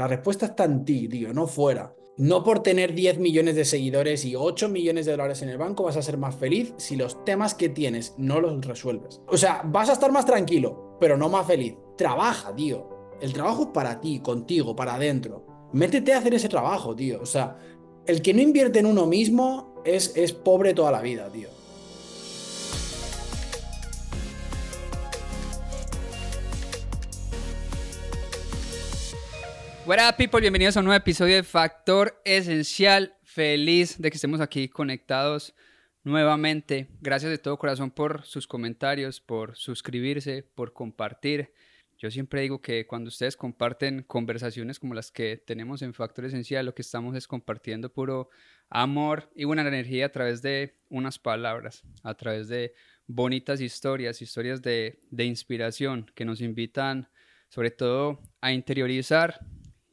La respuesta está en ti, tío, no fuera. No por tener 10 millones de seguidores y 8 millones de dólares en el banco vas a ser más feliz si los temas que tienes no los resuelves. O sea, vas a estar más tranquilo, pero no más feliz. Trabaja, tío. El trabajo es para ti, contigo, para adentro. Métete a hacer ese trabajo, tío. O sea, el que no invierte en uno mismo es, es pobre toda la vida, tío. What up, people? Bienvenidos a un nuevo episodio de Factor Esencial. Feliz de que estemos aquí conectados nuevamente. Gracias de todo corazón por sus comentarios, por suscribirse, por compartir. Yo siempre digo que cuando ustedes comparten conversaciones como las que tenemos en Factor Esencial, lo que estamos es compartiendo puro amor y buena energía a través de unas palabras, a través de bonitas historias, historias de, de inspiración que nos invitan sobre todo a interiorizar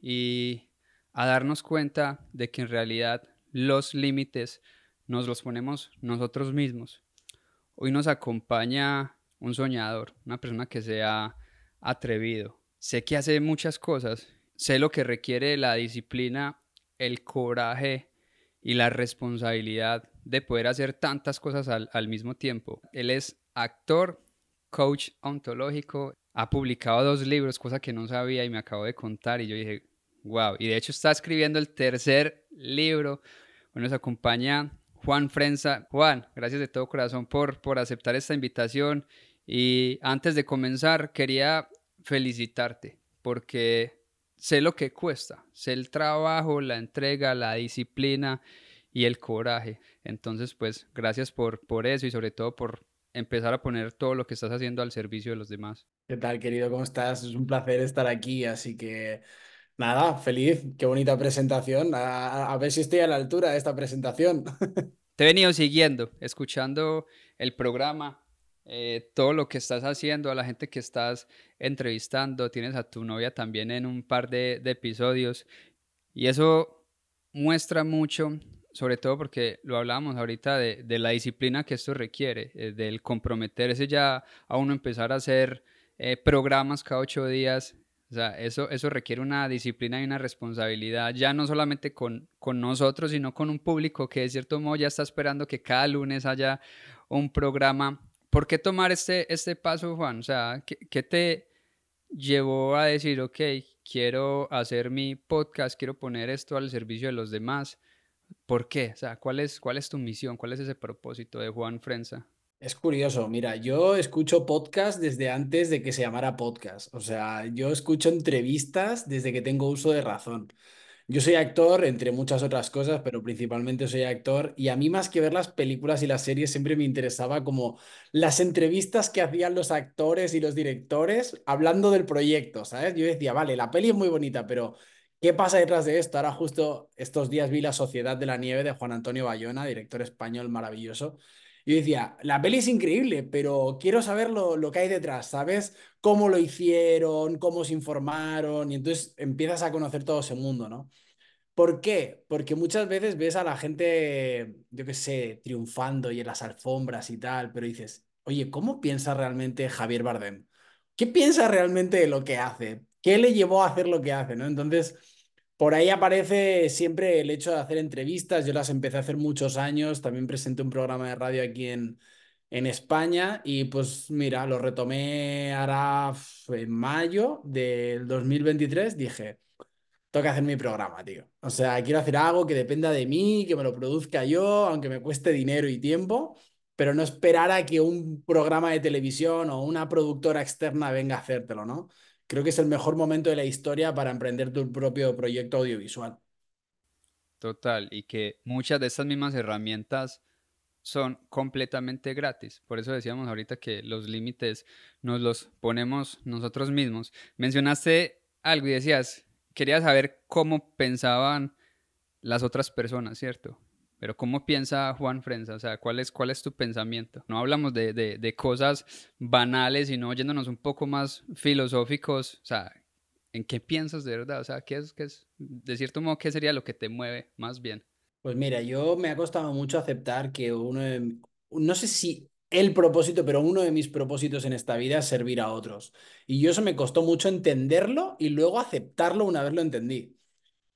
y a darnos cuenta de que en realidad los límites nos los ponemos nosotros mismos. Hoy nos acompaña un soñador, una persona que se ha atrevido. Sé que hace muchas cosas, sé lo que requiere la disciplina, el coraje y la responsabilidad de poder hacer tantas cosas al, al mismo tiempo. Él es actor, coach ontológico, ha publicado dos libros, cosa que no sabía y me acabo de contar y yo dije, wow, y de hecho está escribiendo el tercer libro. Nos acompaña Juan Frenza. Juan, gracias de todo corazón por, por aceptar esta invitación y antes de comenzar quería felicitarte porque sé lo que cuesta, sé el trabajo, la entrega, la disciplina y el coraje. Entonces, pues gracias por, por eso y sobre todo por empezar a poner todo lo que estás haciendo al servicio de los demás. ¿Qué tal, querido? ¿Cómo estás? Es un placer estar aquí, así que nada, feliz, qué bonita presentación. A, ver si estoy a la altura de esta presentación. Te he venido siguiendo, escuchando el programa, eh, todo lo que estás haciendo, a la gente que estás entrevistando, tienes a tu novia también en un par de, episodios y eso muestra mucho sobre todo porque lo hablábamos ahorita de, la disciplina que esto requiere, eh, del comprometerse ya a uno empezar a hacer eh, programas cada ocho días. O sea, eso, eso requiere una disciplina y una responsabilidad, ya no solamente con, con nosotros, sino con un público que de cierto modo ya está esperando que cada lunes haya un programa. ¿Por qué tomar este, este paso, Juan? O sea, ¿qué, qué te llevó a decir, ok, quiero hacer mi podcast, quiero poner esto al servicio de los demás? ¿Por qué? O sea, ¿cuál es, cuál es tu misión? ¿Cuál es ese propósito de Juan Frenza? Es curioso, mira, yo escucho podcast desde antes de que se llamara podcast. O sea, yo escucho entrevistas desde que tengo uso de razón. Yo soy actor, entre muchas otras cosas, pero principalmente soy actor y a mí más que ver las películas y las series siempre me interesaba como las entrevistas que hacían los actores y los directores hablando del proyecto, ¿sabes? Yo decía, vale, la peli es muy bonita, pero ¿Qué pasa detrás de esto? Ahora justo estos días vi La Sociedad de la Nieve de Juan Antonio Bayona, director español maravilloso. Yo decía, la peli es increíble, pero quiero saber lo, lo, que hay detrás, ¿sabes? Cómo lo hicieron, cómo se informaron, y entonces empiezas a conocer todo ese mundo, ¿no? ¿Por qué? Porque muchas veces ves a la gente, yo qué sé, triunfando y en las alfombras y tal, pero dices, oye, ¿cómo piensa realmente Javier Bardem? ¿Qué piensa realmente de lo que hace? ¿Qué le llevó a hacer lo que hace? ¿no? Entonces, por ahí aparece siempre el hecho de hacer entrevistas. Yo las empecé a hacer muchos años. También presenté un programa de radio aquí en, en España y pues mira, lo retomé ahora en mayo del 2023. Dije, tengo que hacer mi programa, tío. O sea, quiero hacer algo que dependa de mí, que me lo produzca yo, aunque me cueste dinero y tiempo, pero no esperar a que un programa de televisión o una productora externa venga a hacértelo, ¿no? Creo que es el mejor momento de la historia para emprender tu propio proyecto audiovisual. Total, y que muchas de estas mismas herramientas son completamente gratis. Por eso decíamos ahorita que los límites nos los ponemos nosotros mismos. Mencionaste algo y decías, quería saber cómo pensaban las otras personas, ¿cierto? Pero ¿cómo piensa Juan Frenza? O sea, ¿cuál es, cuál es tu pensamiento? No hablamos de, de, cosas banales, sino yéndonos un poco más filosóficos. O sea, ¿en qué piensas de verdad? O sea, ¿qué es, qué es, de cierto modo, qué sería lo que te mueve más bien? Pues mira, yo me ha costado mucho aceptar que uno, no sé si el propósito, pero uno de mis propósitos en esta vida es servir a otros. Y yo eso me costó mucho entenderlo y luego aceptarlo una vez lo entendí.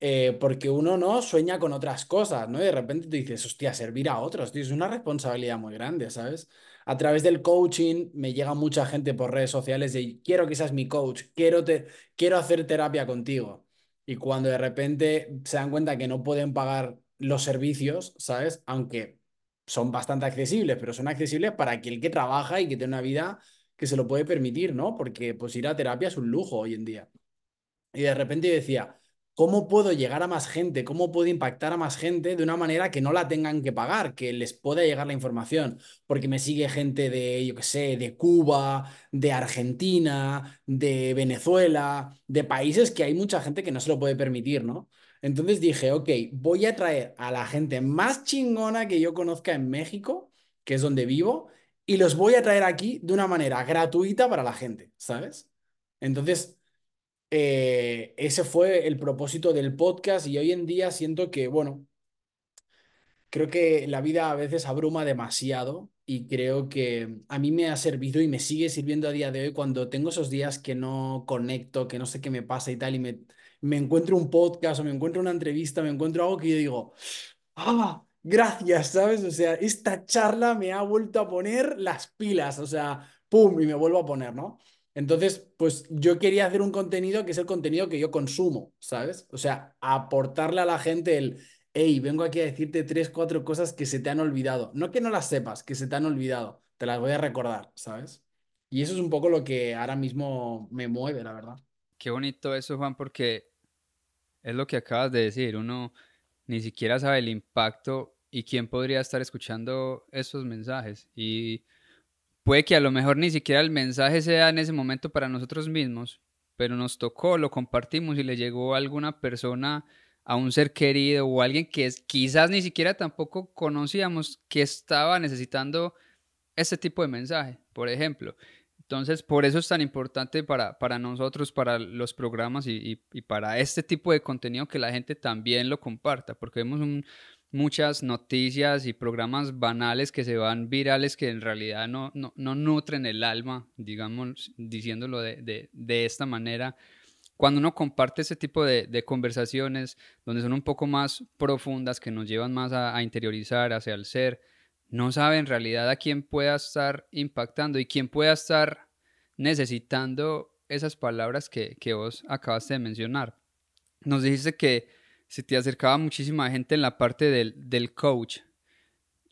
Eh, porque uno no sueña con otras cosas, ¿no? Y de repente tú dices, hostia, servir a otros, tío, es una responsabilidad muy grande, ¿sabes? A través del coaching me llega mucha gente por redes sociales de, quiero que seas mi coach, quiero, te quiero hacer terapia contigo. Y cuando de repente se dan cuenta que no pueden pagar los servicios, ¿sabes? Aunque son bastante accesibles, pero son accesibles para aquel que trabaja y que tiene una vida que se lo puede permitir, ¿no? Porque pues ir a terapia es un lujo hoy en día. Y de repente yo decía, ¿cómo puedo llegar a más gente? ¿Cómo puedo impactar a más gente de una manera que no la tengan que pagar, que les pueda llegar la información? Porque me sigue gente de, yo qué sé, de Cuba, de Argentina, de Venezuela, de países que hay mucha gente que no se lo puede permitir, ¿no? Entonces dije, ok, voy a traer a la gente más chingona que yo conozca en México, que es donde vivo, y los voy a traer aquí de una manera gratuita para la gente, ¿sabes? Entonces, eh, ese fue el propósito del podcast y hoy en día siento que, bueno, creo que la vida a veces abruma demasiado y creo que a mí me ha servido y me sigue sirviendo a día de hoy cuando tengo esos días que no conecto, que no sé qué me pasa y tal, y me me encuentro un podcast o me encuentro una entrevista, me encuentro algo que digo, ah, gracias, ¿sabes? O sea, esta charla me ha vuelto a poner las pilas, o sea, pum, y me vuelvo a poner, ¿no? Entonces, pues yo quería hacer un contenido que es el contenido que yo consumo, ¿sabes? O sea, aportarle a la gente el, hey, vengo aquí a decirte tres, cuatro cosas que se te han olvidado. No que no las sepas, que se te han olvidado, te las voy a recordar, ¿sabes? Y eso es un poco lo que ahora mismo me mueve, la verdad. Qué bonito eso, Juan, porque es lo que acabas de decir, uno ni siquiera sabe el impacto y quién podría estar escuchando esos mensajes. Y puede que a lo mejor ni siquiera el mensaje sea en ese momento para nosotros mismos, pero nos tocó, lo compartimos y le llegó a alguna persona, a un ser querido o alguien que quizás ni siquiera tampoco conocíamos que estaba necesitando ese tipo de mensaje, por ejemplo. Entonces, por eso es tan importante para, para nosotros, para los programas y, y, para este tipo de contenido que la gente también lo comparta, porque vemos muchas noticias y programas banales que se van virales que en realidad no, no, no nutren el alma, digamos, diciéndolo de, de, de, esta manera. Cuando uno comparte ese tipo de, de, conversaciones, donde son un poco más profundas, que nos llevan más a, interiorizar hacia el ser, no sabe en realidad a quién pueda estar impactando y quién pueda estar necesitando esas palabras que, vos acabaste de mencionar. Nos dijiste que se te acercaba muchísima gente en la parte del, del coach.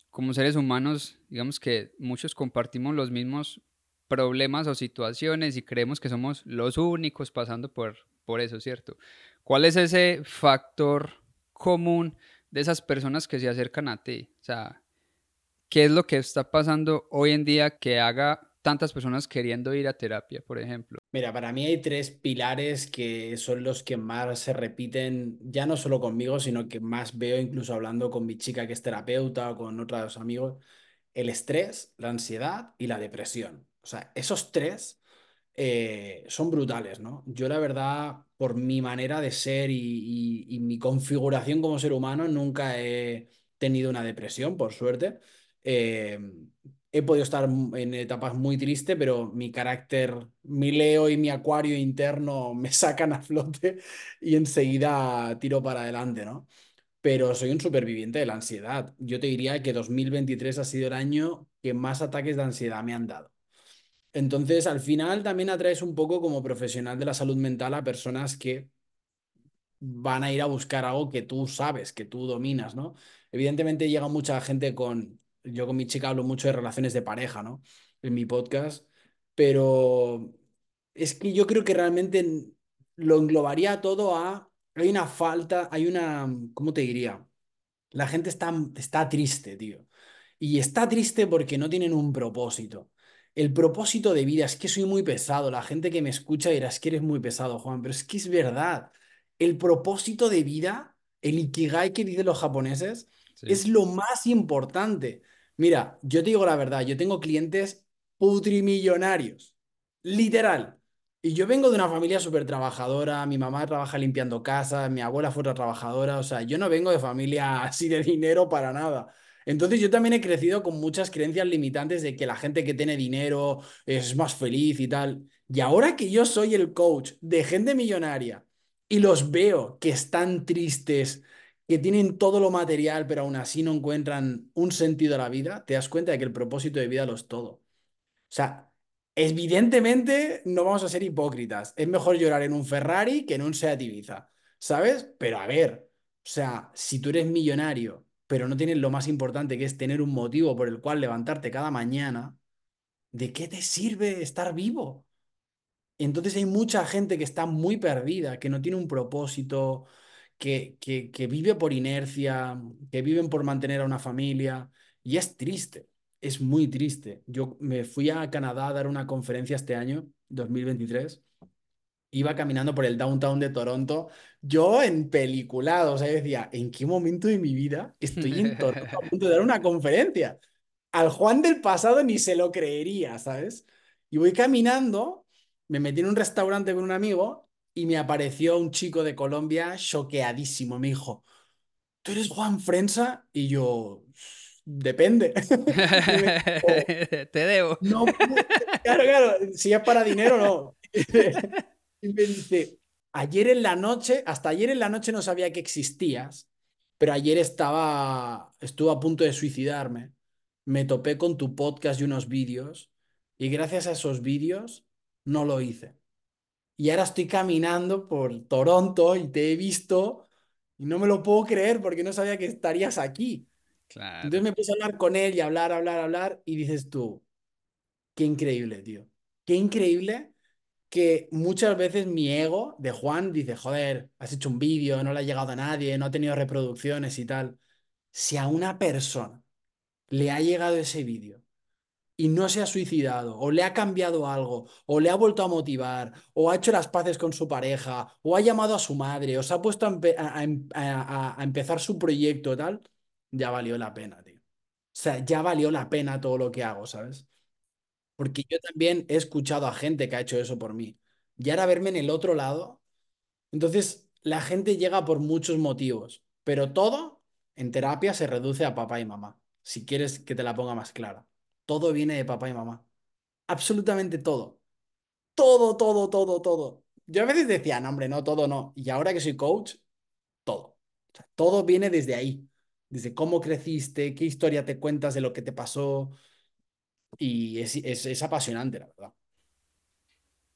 Como seres humanos, digamos que muchos compartimos los mismos problemas o situaciones y creemos que somos los únicos pasando por, por eso, ¿cierto? ¿Cuál es ese factor común de esas personas que se acercan a ti? O sea, ¿Qué es lo que está pasando hoy en día que haga tantas personas queriendo ir a terapia, por ejemplo? Mira, para mí hay tres pilares que son los que más se repiten, ya no solo conmigo, sino que más veo incluso hablando con mi chica que es terapeuta o con otros amigos. El estrés, la ansiedad y la depresión. O sea, esos tres eh, son brutales, ¿no? Yo la verdad, por mi manera de ser y, mi configuración como ser humano, nunca he tenido una depresión, por suerte. Eh, he podido estar en etapas muy tristes, pero mi carácter, mi Leo y mi acuario interno me sacan a flote y enseguida tiro para adelante, ¿no? Pero soy un superviviente de la ansiedad. Yo te diría que 2023 ha sido el año que más ataques de ansiedad me han dado. Entonces, al final también atraes un poco como profesional de la salud mental a personas que van a ir a buscar algo que tú sabes, que tú dominas, ¿no? Evidentemente llega mucha gente con yo con mi chica hablo mucho de relaciones de pareja, ¿no? En mi podcast, pero es que yo creo que realmente lo englobaría todo a, hay una falta, hay una, ¿cómo te diría? La gente está, está triste, tío. Y está triste porque no tienen un propósito. El propósito de vida, es que soy muy pesado. La gente que me escucha dirá, es que eres muy pesado, Juan, pero es que es verdad. El propósito de vida, el ikigai que dicen los japoneses, es lo más importante. Mira, yo te digo la verdad, yo tengo clientes putrimillonarios, literal. Y yo vengo de una familia súper trabajadora, mi mamá trabaja limpiando casas, mi abuela fue otra trabajadora, o sea, yo no vengo de familia así de dinero para nada. Entonces yo también he crecido con muchas creencias limitantes de que la gente que tiene dinero es más feliz y tal. Y ahora que yo soy el coach de gente millonaria y los veo que están tristes, que tienen todo lo material, pero aún así no encuentran un sentido a la vida, te das cuenta de que el propósito de vida lo es todo. O sea, evidentemente no vamos a ser hipócritas. Es mejor llorar en un Ferrari que en un Seat Ibiza, ¿sabes? Pero a ver, o sea, si tú eres millonario pero no tienes lo más importante que es tener un motivo por el cual levantarte cada mañana, ¿de qué te sirve estar vivo? Entonces hay mucha gente que está muy perdida, que no tiene un propósito, que, que, que vive por inercia, que viven por mantener a una familia, y es triste, es muy triste. Yo me fui a Canadá a dar una conferencia este año, 2023 iba caminando por el downtown de Toronto, yo en peliculado, o sea, decía, ¿en qué momento de mi vida estoy en Toronto a punto de dar una conferencia? Al Juan del pasado ni se lo creería, ¿sabes? Y voy caminando, me metí en un restaurante con un amigo y me apareció un chico de Colombia choqueadísimo. Me dijo, ¿tú eres Juan Frensa? Y yo, depende. Te debo. No, claro, claro, si es para dinero, no. Y me dice, ayer en la noche, hasta ayer en la noche no sabía que existías, pero ayer estaba, estuve a punto de suicidarme. Me topé con tu podcast y unos vídeos y gracias a esos vídeos no lo hice. Y ahora estoy caminando por Toronto y te he visto y no me lo puedo creer porque no sabía que estarías aquí. Entonces me puse a hablar con él y hablar, hablar, hablar y dices tú, qué increíble, tío. Qué increíble que muchas veces mi ego de Juan dice, joder, has hecho un vídeo, no le ha llegado a nadie, no ha tenido reproducciones y tal. Si a una persona le ha llegado ese vídeo y no se ha suicidado, o le ha cambiado algo, o le ha vuelto a motivar, o ha hecho las paces con su pareja, o ha llamado a su madre, o se ha puesto a, em, empezar su proyecto, tal, ya valió la pena, tío. O sea, ya valió la pena todo lo que hago, ¿sabes? Porque yo también he escuchado a gente que ha hecho eso por mí. Y ahora verme en el otro lado. Entonces, la gente llega por muchos motivos, pero todo en terapia se reduce a papá y mamá. Si quieres que te la ponga más clara. Todo viene de papá y mamá. Absolutamente todo. Todo, todo, todo, todo. Yo a veces decía, no, hombre, no, todo no. Y ahora que soy coach, todo. todo viene desde ahí. Desde cómo creciste, qué historia te cuentas de lo que te pasó, y es, es, apasionante, la verdad.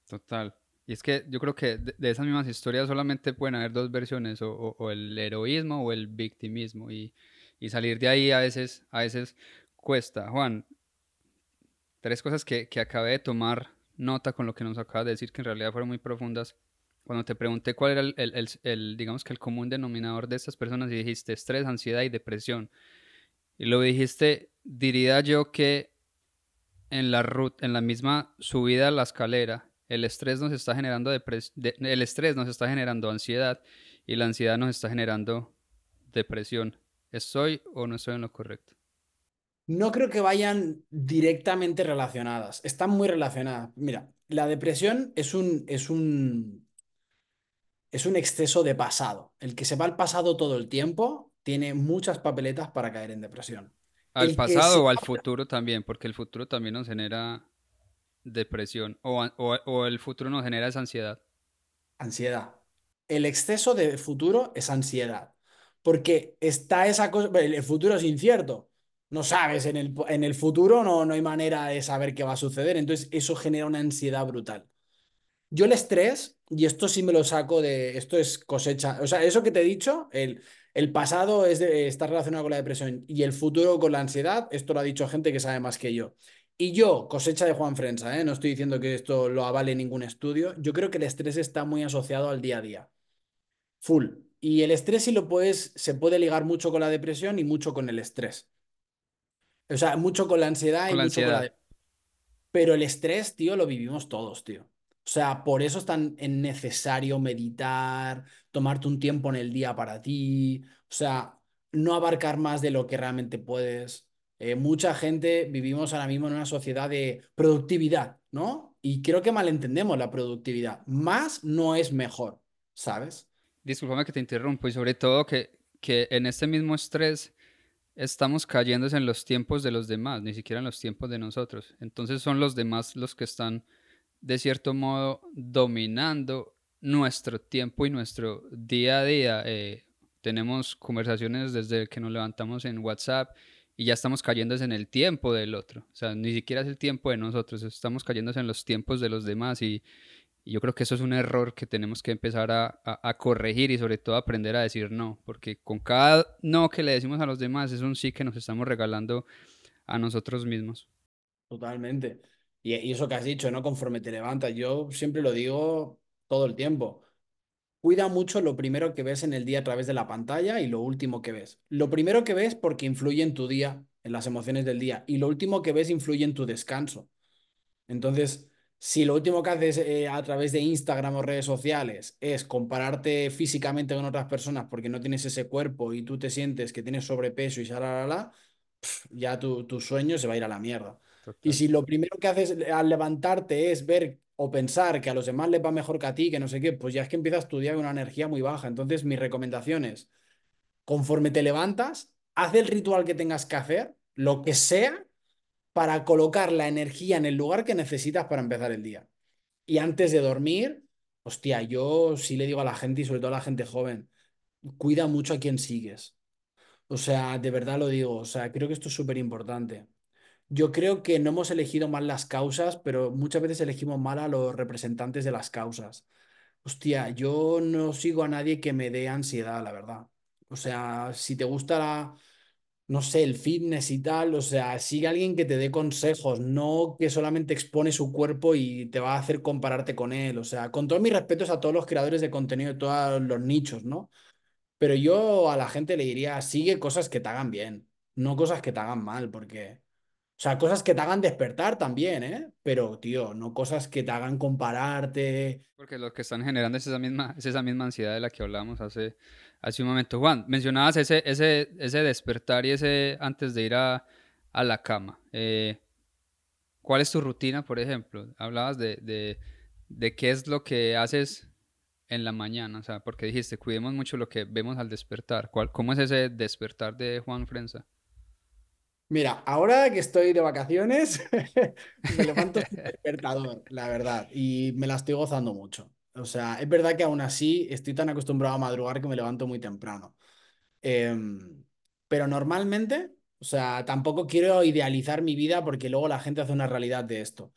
Total. Y es que yo creo que de, esas mismas historias solamente pueden haber dos versiones, o, o, el heroísmo o el victimismo. Y, y, salir de ahí a veces, a veces cuesta. Juan, tres cosas que, que acabé de tomar nota con lo que nos acabas de decir, que en realidad fueron muy profundas. Cuando te pregunté cuál era el, el, el, digamos que el común denominador de estas personas y dijiste estrés, ansiedad y depresión. Y lo dijiste, diría yo que en la ruta, en la misma subida a la escalera, el estrés nos está generando el estrés nos está generando ansiedad y la ansiedad nos está generando depresión. ¿Estoy o no estoy en lo correcto? No creo que vayan directamente relacionadas. Están muy relacionadas. Mira, la depresión es un, es un, es un exceso de pasado. El que se va al pasado todo el tiempo tiene muchas papeletas para caer en depresión. Al pasado o al futuro también, porque el futuro también nos genera depresión o, el futuro nos genera esa ansiedad. Ansiedad. El exceso de futuro es ansiedad, porque está esa cosa, el futuro es incierto. No sabes, en el, en el futuro no, no hay manera de saber qué va a suceder, entonces eso genera una ansiedad brutal. Yo el estrés, y esto sí me lo saco de, esto es cosecha, o sea, eso que te he dicho, el, el pasado es está relacionado con la depresión y el futuro con la ansiedad, esto lo ha dicho gente que sabe más que yo. Y yo, cosecha de Juan Frensa, ¿eh? no estoy diciendo que esto lo avale ningún estudio, yo creo que el estrés está muy asociado al día a día. Full. Y el estrés sí lo puedes, se puede ligar mucho con la depresión y mucho con el estrés. O sea, mucho con la ansiedad y mucho con la... Pero el estrés, tío, lo vivimos todos, tío. O sea, por eso es tan necesario meditar, tomarte un tiempo en el día para ti, o sea, no abarcar más de lo que realmente puedes. Eh, mucha gente vivimos ahora mismo en una sociedad de productividad, ¿no? Y creo que malentendemos la productividad. Más no es mejor, ¿sabes? Disculpame que te interrumpo y sobre todo que, que en este mismo estrés estamos cayendo en los tiempos de los demás, ni siquiera en los tiempos de nosotros. Entonces son los demás los que están, de cierto modo, dominando nuestro tiempo y nuestro día a día. Eh, tenemos conversaciones desde que nos levantamos en WhatsApp y ya estamos cayendo en el tiempo del otro. O sea, ni siquiera es el tiempo de nosotros, estamos cayendo en los tiempos de los demás y, yo creo que eso es un error que tenemos que empezar a, a, corregir y sobre todo aprender a decir no, porque con cada no que le decimos a los demás es un sí que nos estamos regalando a nosotros mismos. Totalmente. Y, y eso que has dicho, ¿no? Conforme te levantas, yo siempre lo digo todo el tiempo Cuida mucho lo primero que ves en el día a través de la pantalla y lo último que ves. Lo primero que ves porque influye en tu día, en las emociones del día, y lo último que ves influye en tu descanso. Entonces, si lo último que haces eh, a través de Instagram o redes sociales es compararte físicamente con otras personas porque no tienes ese cuerpo y tú te sientes que tienes sobrepeso y la, ya tu, tu, sueño se va a ir a la mierda. Y si lo primero que haces al levantarte es ver o pensar que a los demás les va mejor que a ti, que no sé qué, pues ya es que empiezas tu día con una energía muy baja. Entonces, mi recomendación es, conforme te levantas, haz el ritual que tengas que hacer, lo que sea, para colocar la energía en el lugar que necesitas para empezar el día. Y antes de dormir, hostia, yo sí le digo a la gente y sobre todo a la gente joven, cuida mucho a quien sigues. O sea, de verdad lo digo, o sea, creo que esto es súper importante. Yo creo que no hemos elegido mal las causas, pero muchas veces elegimos mal a los representantes de las causas. Hostia, yo no sigo a nadie que me dé ansiedad, la verdad. O sea, si te gusta la, no sé, el fitness y tal, o sea, sigue alguien que te dé consejos, no que solamente expone su cuerpo y te va a hacer compararte con él. O sea, con todos mis respetos a todos los creadores de contenido de todos los nichos, ¿no? Pero yo a la gente le diría, sigue cosas que te hagan bien, no cosas que te hagan mal, porque o sea, cosas que te hagan despertar también, ¿eh? Pero, tío, no cosas que te hagan compararte. Porque lo que están generando es esa misma, es esa misma ansiedad de la que hablábamos hace, hace un momento. Juan, mencionabas ese, ese, ese despertar y ese antes de ir a, a la cama. Eh, ¿Cuál es tu rutina, por ejemplo? Hablabas de, de, de qué es lo que haces en la mañana, o sea, porque dijiste, cuidemos mucho lo que vemos al despertar. ¿Cuál, ¿Cómo es ese despertar de Juan Frenza? Mira, ahora que estoy de vacaciones, me levanto despertador, la verdad, y me la estoy gozando mucho. O sea, es verdad que aún así estoy tan acostumbrado a madrugar que me levanto muy temprano. Em, pero normalmente, o sea, tampoco quiero idealizar mi vida porque luego la gente hace una realidad de esto.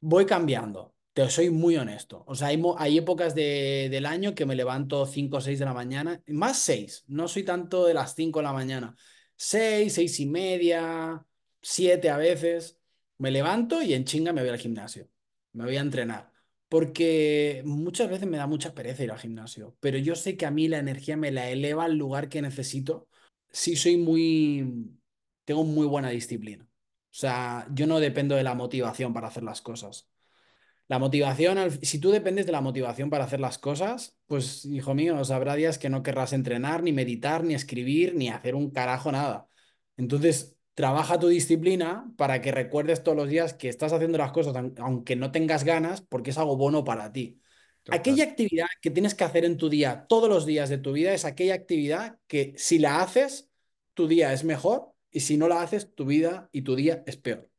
Voy cambiando, te soy muy honesto. O sea, hay, hay épocas de, del año que me levanto 5 o 6 de la mañana, más 6, no soy tanto de las 5 de la mañana seis, seis y media, siete a veces. Me levanto y en chinga me voy al gimnasio. Me voy a entrenar. Porque muchas veces me da mucha pereza ir al gimnasio. Pero yo sé que a mí la energía me la eleva al lugar que necesito. Sí soy muy... Tengo muy buena disciplina. O sea, yo no dependo de la motivación para hacer las cosas. La motivación, si tú dependes de la motivación para hacer las cosas, pues hijo mío, habrá días que no querrás entrenar, ni meditar, ni escribir, ni hacer un carajo nada. Entonces, trabaja tu disciplina para que recuerdes todos los días que estás haciendo las cosas aunque no tengas ganas, porque es algo bueno para ti. Aquella actividad que tienes que hacer en tu día, todos los días de tu vida, es aquella actividad que si la haces, tu día es mejor y si no la haces, tu vida y tu día es peor.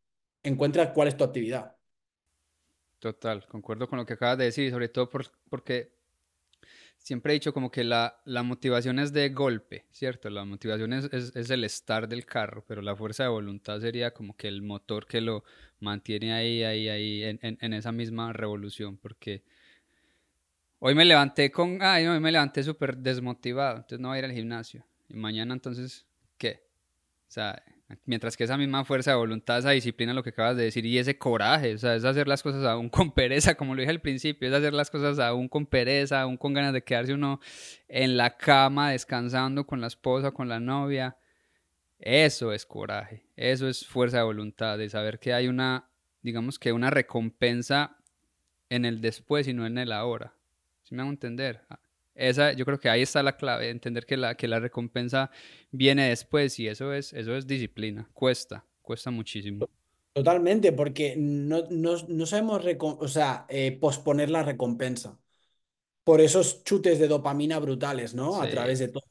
Encuentra cuál es tu actividad. Total, concuerdo con lo que acabas de decir, sobre todo porque siempre he dicho como que la, la, motivación es de golpe, ¿cierto? La motivación es, es, el estar del carro, pero la fuerza de voluntad sería como que el motor que lo mantiene ahí, ahí, ahí, en, en, esa misma revolución, porque hoy me levanté con, ay, no, hoy me levanté súper desmotivado, entonces no voy a ir al gimnasio. Y mañana entonces, ¿qué? O sea, Mientras que esa misma fuerza de voluntad, esa disciplina, lo que acabas de decir, y ese coraje, o sea, es hacer las cosas aún con pereza, como lo dije al principio, es hacer las cosas aún con pereza, aún con ganas de quedarse uno en la cama descansando con la esposa, con la novia. Eso es coraje, eso es fuerza de voluntad, de saber que hay una, digamos que una recompensa en el después y no en el ahora. ¿Sí me hago entender? Esa, yo creo que ahí está la clave, entender que la, que la recompensa viene después y eso es, eso es disciplina, cuesta, cuesta muchísimo. Totalmente, porque no, no, sabemos o sea, eh, posponer la recompensa. Por esos chutes de dopamina brutales, ¿no? A través de todo.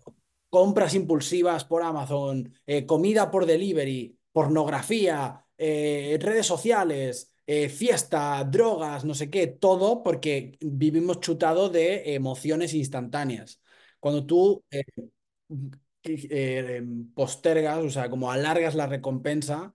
compras impulsivas por Amazon, eh, comida por delivery, pornografía, eh, redes sociales, eh, fiesta, drogas, no sé qué, todo porque vivimos chutados de emociones instantáneas. Cuando tú postergas, o sea, como alargas la recompensa,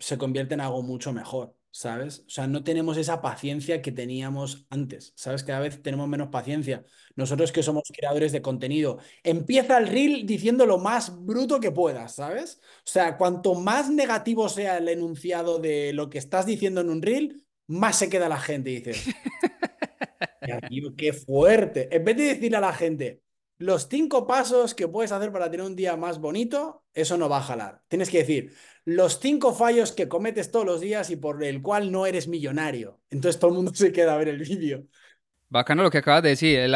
se convierte en algo mucho mejor. ¿Sabes? O sea, no tenemos esa paciencia que teníamos antes, ¿sabes? Cada vez tenemos menos paciencia. Nosotros que somos creadores de contenido, empieza el reel diciendo lo más bruto que puedas, ¿sabes? O sea, cuanto más negativo sea el enunciado de lo que estás diciendo en un reel, más se queda la gente dices, qué fuerte. En vez de decirle a la gente, los cinco pasos que puedes hacer para tener un día más bonito, eso no va a jalar. Tienes que decir los cinco fallos que cometes todos los días y por el cual no eres millonario. Entonces todo el mundo se queda a ver el vídeo. Bacano lo que acabas de decir. El,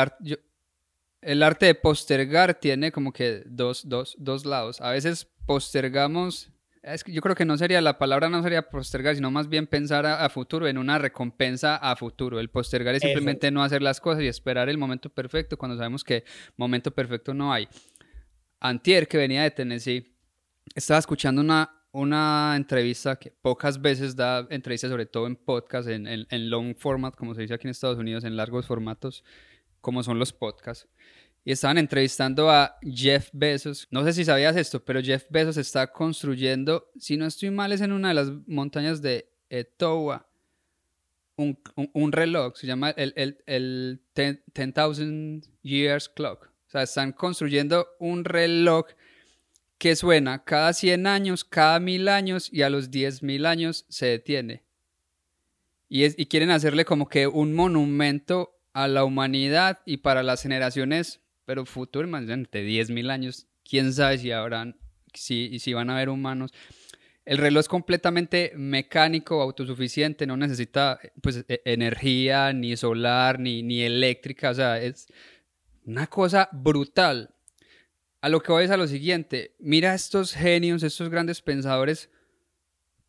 el arte de postergar tiene como que dos, dos, dos lados. A veces postergamos es que yo creo que no sería, la palabra no sería postergar, sino más bien pensar a, futuro, en una recompensa a futuro. El postergar es simplemente no hacer las cosas y esperar el momento perfecto cuando sabemos que momento perfecto no hay. Antier, que venía de Tennessee, estaba escuchando una, una entrevista que pocas veces da entrevistas, sobre todo en podcast, en, en long format, como se dice aquí en Estados Unidos, en largos formatos, como son los podcasts y estaban entrevistando a Jeff Bezos. No sé si sabías esto, pero Jeff Bezos está construyendo, si no estoy mal, es en una de las montañas de Etowah, un, un, reloj, se llama el, el, el 10,000 Years Clock. O sea, están construyendo un reloj que suena cada 100 años, cada 1000 años y a los 10.000 años se detiene. Y, es, y quieren hacerle como que un monumento a la humanidad y para las generaciones pero futuro, más de 10.000 años, quién sabe si habrán, si, si van a haber humanos. El reloj es completamente mecánico, autosuficiente, no necesita pues, e, energía, ni solar, ni, ni eléctrica, o sea, es una cosa brutal. A lo que voy es a lo siguiente, mira estos genios, estos grandes pensadores,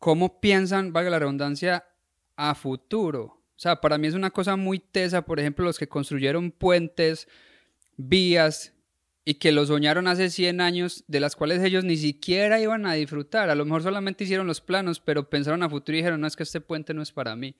cómo piensan, valga la redundancia, a futuro. O sea, para mí es una cosa muy tesa, por ejemplo, los que construyeron puentes, vías y que lo soñaron hace 100 años, de las cuales ellos ni siquiera iban a disfrutar. A lo mejor solamente hicieron los planos, pero pensaron a futuro y dijeron, no es que este puente no es para mí,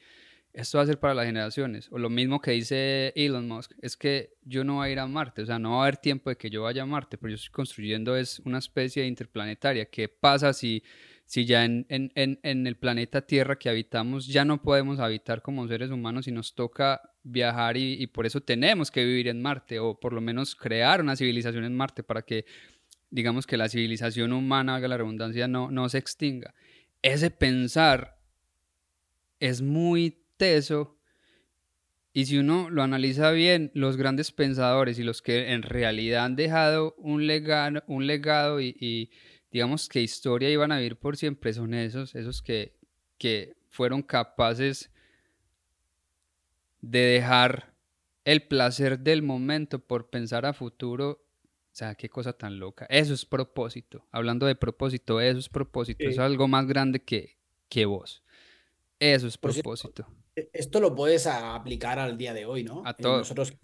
esto va a ser para las generaciones. O lo mismo que dice Elon Musk, es que yo no voy a ir a Marte, o sea, no va a haber tiempo de que yo vaya a Marte, pero yo estoy construyendo es una especie de interplanetaria. ¿Qué pasa si si ya en, el planeta Tierra que habitamos ya no podemos habitar como seres humanos y nos toca viajar y, por eso tenemos que vivir en Marte o por lo menos crear una civilización en Marte para que digamos que la civilización humana, haga la redundancia, no, no se extinga. Ese pensar es muy teso y si uno lo analiza bien, los grandes pensadores y los que en realidad han dejado un legado, un legado y digamos que historia iban a vivir por siempre son esos, esos que, que fueron capaces de dejar el placer del momento por pensar a futuro. O sea, qué cosa tan loca. Eso es propósito. Hablando de propósito, eso es propósito. Eso es algo más grande que, que vos. Eso es propósito. E, esto lo puedes aplicar al día de hoy, ¿no? A todos. Nosotros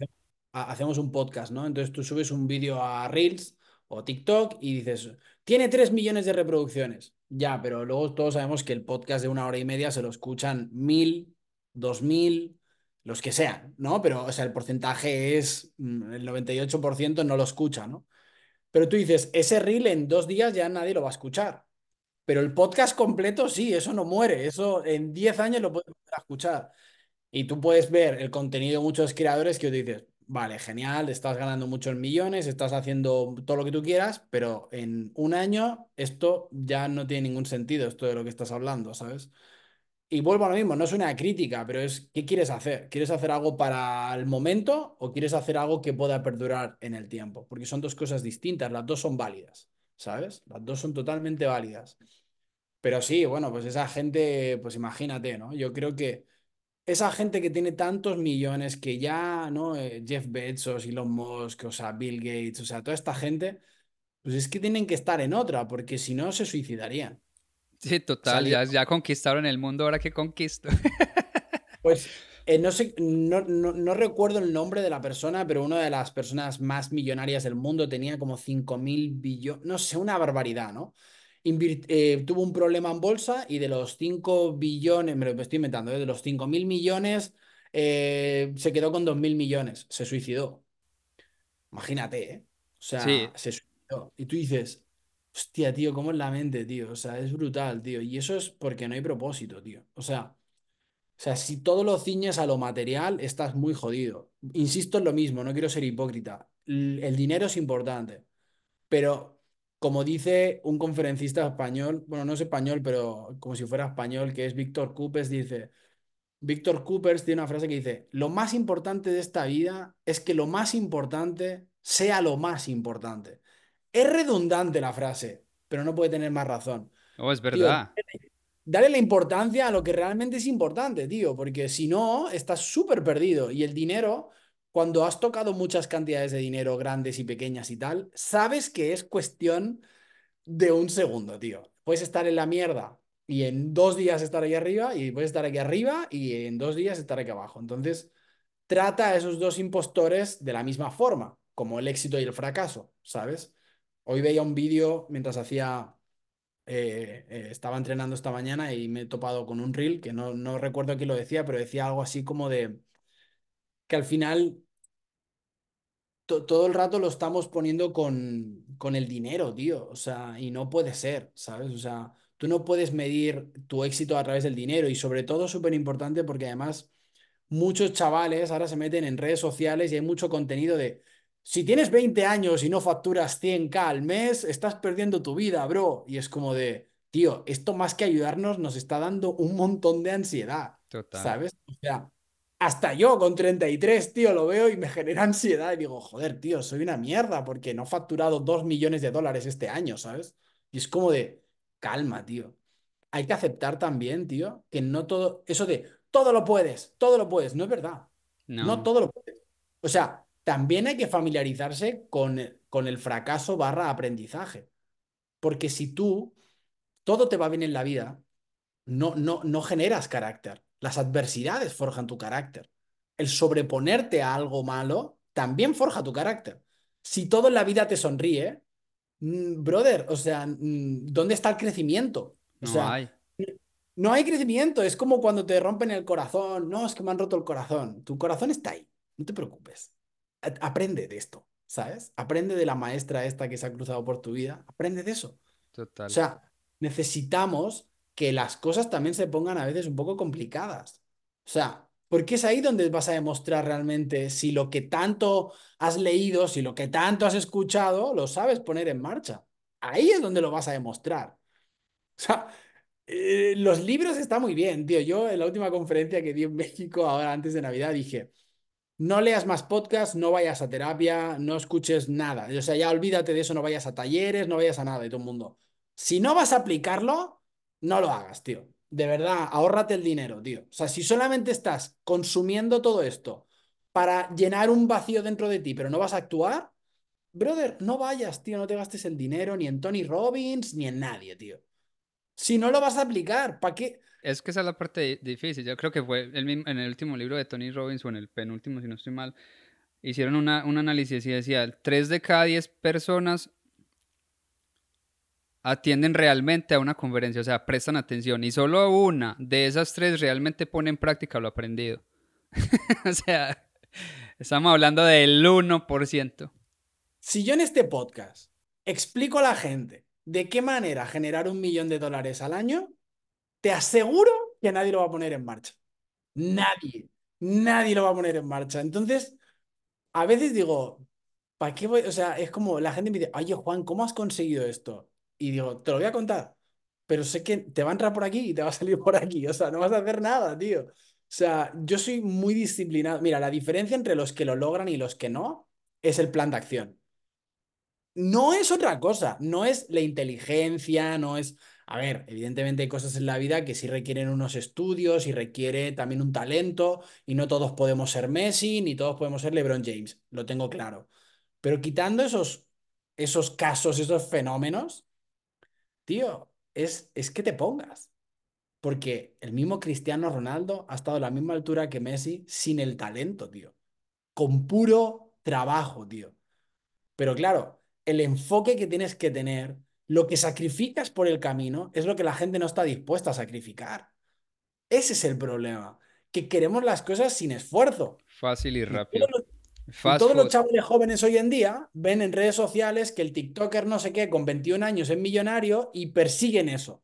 hacemos un podcast, ¿no? Entonces tú subes un vídeo a Reels o TikTok y dices, tiene 3 millones de reproducciones. Ya, pero luego todos sabemos que el podcast de una hora y media se lo escuchan mil, dos mil, los que sean, ¿no? Pero, o sea, el porcentaje es, mm, el 98% no lo escucha, ¿no? Pero tú dices, ese reel en dos días ya nadie lo va a escuchar. Pero el podcast completo sí, eso no muere, eso en 10 años lo puedes escuchar. Y tú puedes ver el contenido de muchos creadores que te dices, vale, genial, estás ganando muchos millones, estás haciendo todo lo que tú quieras, pero en un año esto ya no tiene ningún sentido, esto de lo que estás hablando, ¿sabes? Y vuelvo a lo mismo, no es una crítica, pero es, ¿qué quieres hacer? ¿Quieres hacer algo para el momento o quieres hacer algo que pueda perdurar en el tiempo? Porque son dos cosas distintas, las dos son válidas, ¿sabes? Las dos son totalmente válidas. Pero sí, bueno, pues esa gente, pues imagínate, ¿no? Yo creo que esa gente que tiene tantos millones que ya, ¿no? Eh, Jeff Bezos, Elon Musk, o sea, Bill Gates, o sea, toda esta gente, pues es que tienen que estar en otra, porque si no se suicidarían. Sí, total, ya, conquistaron el mundo, ahora que conquisto. Pues Eh, no sé, no, no, no recuerdo el nombre de la persona, pero una de las personas más millonarias del mundo tenía como 5 mil billones, no sé, una barbaridad, ¿no? Eh, tuvo un problema en bolsa y de los 5 billones, me lo estoy inventando, ¿eh? de los 5 mil millones, eh, se quedó con 2 mil millones, se suicidó. Imagínate, ¿eh? O Sí, sea, se suicidó. Y tú dices, hostia, tío, ¿cómo es la mente, tío? O sea, es brutal, tío. Y eso es porque no hay propósito, tío. O sea... O sea, si todo lo ciñes a lo material, estás muy jodido. Insisto en lo mismo, no quiero ser hipócrita. El dinero es importante, pero como dice un conferencista español, bueno, no es español, pero como si fuera español, que es Víctor Coopers, dice, Víctor Coopers tiene una frase que dice, lo más importante de esta vida es que lo más importante sea lo más importante. Es redundante la frase, pero no puede tener más razón. oh, es Tío, verdad. Dale la importancia a lo que realmente es importante, tío, porque si no, estás súper perdido. Y el dinero, cuando has tocado muchas cantidades de dinero grandes y pequeñas y tal, sabes que es cuestión de un segundo, tío. Puedes estar en la mierda y en dos días estar aquí arriba y puedes estar aquí arriba y en dos días estar aquí abajo. Entonces, trata a esos dos impostores de la misma forma, como el éxito y el fracaso, ¿sabes? Hoy veía un vídeo mientras hacía eh, eh, estaba entrenando esta mañana y me he topado con un reel que no, no recuerdo quién lo decía, pero decía algo así como de que al final to- todo el rato lo estamos poniendo con, con el dinero, tío. O sea, y no puede ser, ¿sabes? O sea, tú no puedes medir tu éxito a través del dinero y sobre todo súper importante porque además muchos chavales ahora se meten en redes sociales y hay mucho contenido de, si tienes 20 años y no facturas 100k al mes, estás perdiendo tu vida, bro. Y es como de, tío, esto más que ayudarnos nos está dando un montón de ansiedad, Total. ¿sabes? O sea, hasta yo con 33 tío, lo veo y me genera ansiedad y digo, joder, tío, soy una mierda porque no he facturado 2 millones de dólares este año, ¿sabes? Y es como de, calma, tío hay que aceptar también, tío, que no todo, eso de todo lo puedes, todo lo puedes, no es verdad. No No, todo lo puedes. O sea, también hay que familiarizarse con, con el fracaso barra aprendizaje. Porque si tú, todo te va bien en la vida, no, no, no generas carácter. Las adversidades forjan tu carácter. El sobreponerte a algo malo también forja tu carácter. Si todo en la vida te sonríe, Mm, Brother, o sea, mm, ¿dónde está el crecimiento? O no sea, hay. no hay crecimiento, es como cuando te rompen el corazón. No, es que me han roto el corazón. Tu corazón está ahí, no te preocupes. Aprende de esto, ¿sabes? Aprende de la maestra esta que se ha cruzado por tu vida. Aprende de eso. O Total. sea, necesitamos que las cosas también se pongan a veces un poco complicadas. O sea, porque es ahí donde vas a demostrar realmente si lo que tanto has leído, si lo que tanto has escuchado, lo sabes poner en marcha. Ahí es donde lo vas a demostrar. O sea, eh, los libros están muy bien, tío. Yo en la última conferencia que di en México, ahora antes de Navidad, dije, no leas más podcasts, no vayas a terapia, no escuches nada. O sea, ya olvídate de eso, no vayas a talleres, no vayas a nada de todo el mundo. Si no vas a aplicarlo, no lo hagas, tío. De verdad, ahórrate el dinero, tío. O sea, si solamente estás consumiendo todo esto para llenar un vacío dentro de ti, pero no vas a actuar, brother, no vayas, tío, no te gastes el dinero ni en Tony Robbins ni en nadie, tío. Si no lo vas a aplicar, ¿para qué? Es que esa es la parte di- difícil. Yo creo que fue el en el último libro de Tony Robbins o en el penúltimo, si no estoy mal, hicieron una, un análisis y decía, 3 de cada 10 personas atienden realmente a una conferencia, o sea, prestan atención y solo una de esas tres realmente pone en práctica lo aprendido. o sea, estamos hablando del 1%. Si yo en este podcast explico a la gente de qué manera generar un millón de dólares al año, te aseguro que nadie lo va a poner en marcha. Nadie, nadie lo va a poner en marcha. Entonces, a veces digo, ¿para qué voy? O sea, es como la gente me dice, oye Juan, ¿cómo has conseguido esto? Y digo, te lo voy a contar, pero sé que te va a entrar por aquí y te va a salir por aquí. O sea, no vas a hacer nada, tío. O sea, yo soy muy disciplinado. Mira, la diferencia entre los que lo logran y los que no es el plan de acción. No es otra cosa, no es la inteligencia, no es... A ver, evidentemente hay cosas en la vida que sí requieren unos estudios y requiere también un talento y no todos podemos ser Messi ni todos podemos ser LeBron James, lo tengo claro. Pero quitando esos, esos casos, esos fenómenos, tío, es, es que te pongas. Porque el mismo Cristiano Ronaldo ha estado a la misma altura que Messi sin el talento, tío. Con puro trabajo, tío. Pero claro, el enfoque que tienes que tener, lo que sacrificas por el camino, es lo que la gente no está dispuesta a sacrificar. Ese es el problema, que queremos las cosas sin esfuerzo. Fácil y rápido. Todos los chavales jóvenes hoy en día ven en redes sociales que el TikToker no sé qué con 21 años es millonario y persiguen eso.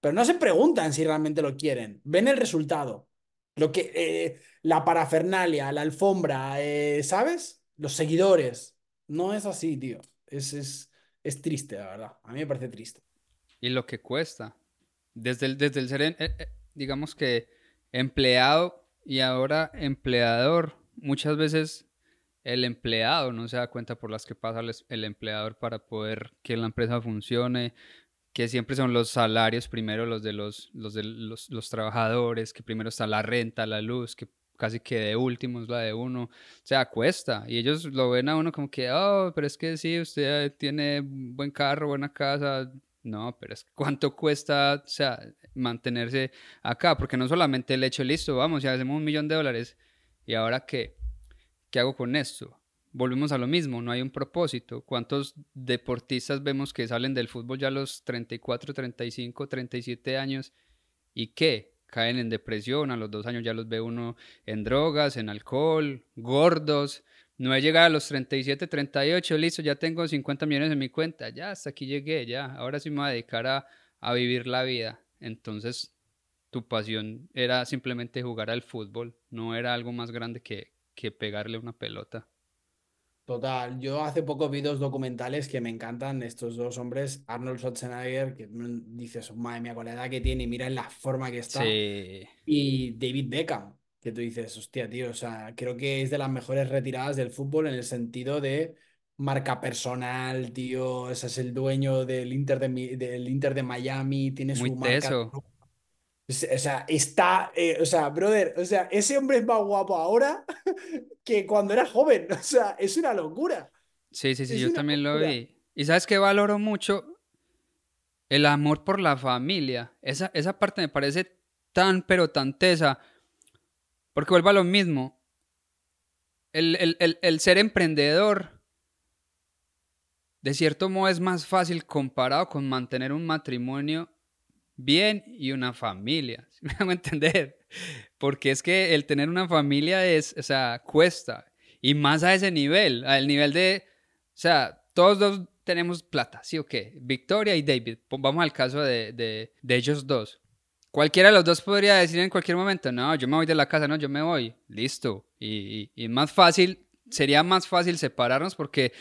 Pero no se preguntan si realmente lo quieren. Ven el resultado. Lo que, eh, la parafernalia, la alfombra, eh, ¿sabes? Los seguidores. No es así, tío. Es, es, es, triste, la verdad. A mí me parece triste. Y lo que cuesta. Desde el, desde el ser, eh, digamos que, empleado y ahora empleador, muchas veces el empleado no se da cuenta por las que pasa el empleador para poder que la empresa funcione, que siempre son los salarios primero los de los, los, de los, los, trabajadores, que primero está la renta, la luz, que casi que de último es la de uno, o sea, cuesta, y ellos lo ven a uno como que, oh, pero es que sí, usted tiene buen carro, buena casa, no, pero es cuánto cuesta, o sea, mantenerse acá, porque no solamente el hecho, listo, vamos, ya hacemos un millón de dólares, y ahora qué, ¿qué hago con esto? volvemos a lo mismo, no hay un propósito. ¿Cuántos deportistas vemos que salen del fútbol ya a los 34, 35, 37 años y qué? Caen en depresión, a los dos años ya los ve uno en drogas, en alcohol, gordos. No he llegado a los 37, 38, listo, ya tengo 50 millones en mi cuenta, ya hasta aquí llegué, ya, ahora sí me voy a dedicar a, a vivir la vida. Entonces, tu pasión era simplemente jugar al fútbol, no era algo más grande que, que pegarle una pelota. Total, yo hace poco vi dos documentales que me encantan, estos dos hombres, Arnold Schwarzenegger, que dices, madre mía, con la edad que tiene y mira la forma que está, y David Beckham, que tú dices, hostia, tío, o sea, creo que es de las mejores retiradas del fútbol en el sentido de marca personal, tío, o sea, es el dueño del Inter de, del Inter de Miami, tiene su marca. O sea, está, eh, o sea, brother, o sea, ese hombre es más guapo ahora que cuando era joven. O sea, es una locura. Sí, sí, sí, yo también lo vi. Y sabes que valoro mucho el amor por la familia. Esa, esa parte me parece tan, pero tan tesa. Porque vuelvo a lo mismo. El, el ser emprendedor, de cierto modo, es más fácil comparado con mantener un matrimonio bien y una familia. me hago entender? Porque es que el tener una familia es, o sea, cuesta. Y más a ese nivel, al nivel de, o sea, todos dos tenemos plata, ¿sí o qué? Victoria y David. Vamos al caso de, de, de ellos dos. Cualquiera de los dos podría decir en cualquier momento, no, yo me voy de la casa, no, yo me voy, listo. Y, y más fácil, sería más fácil separarnos porque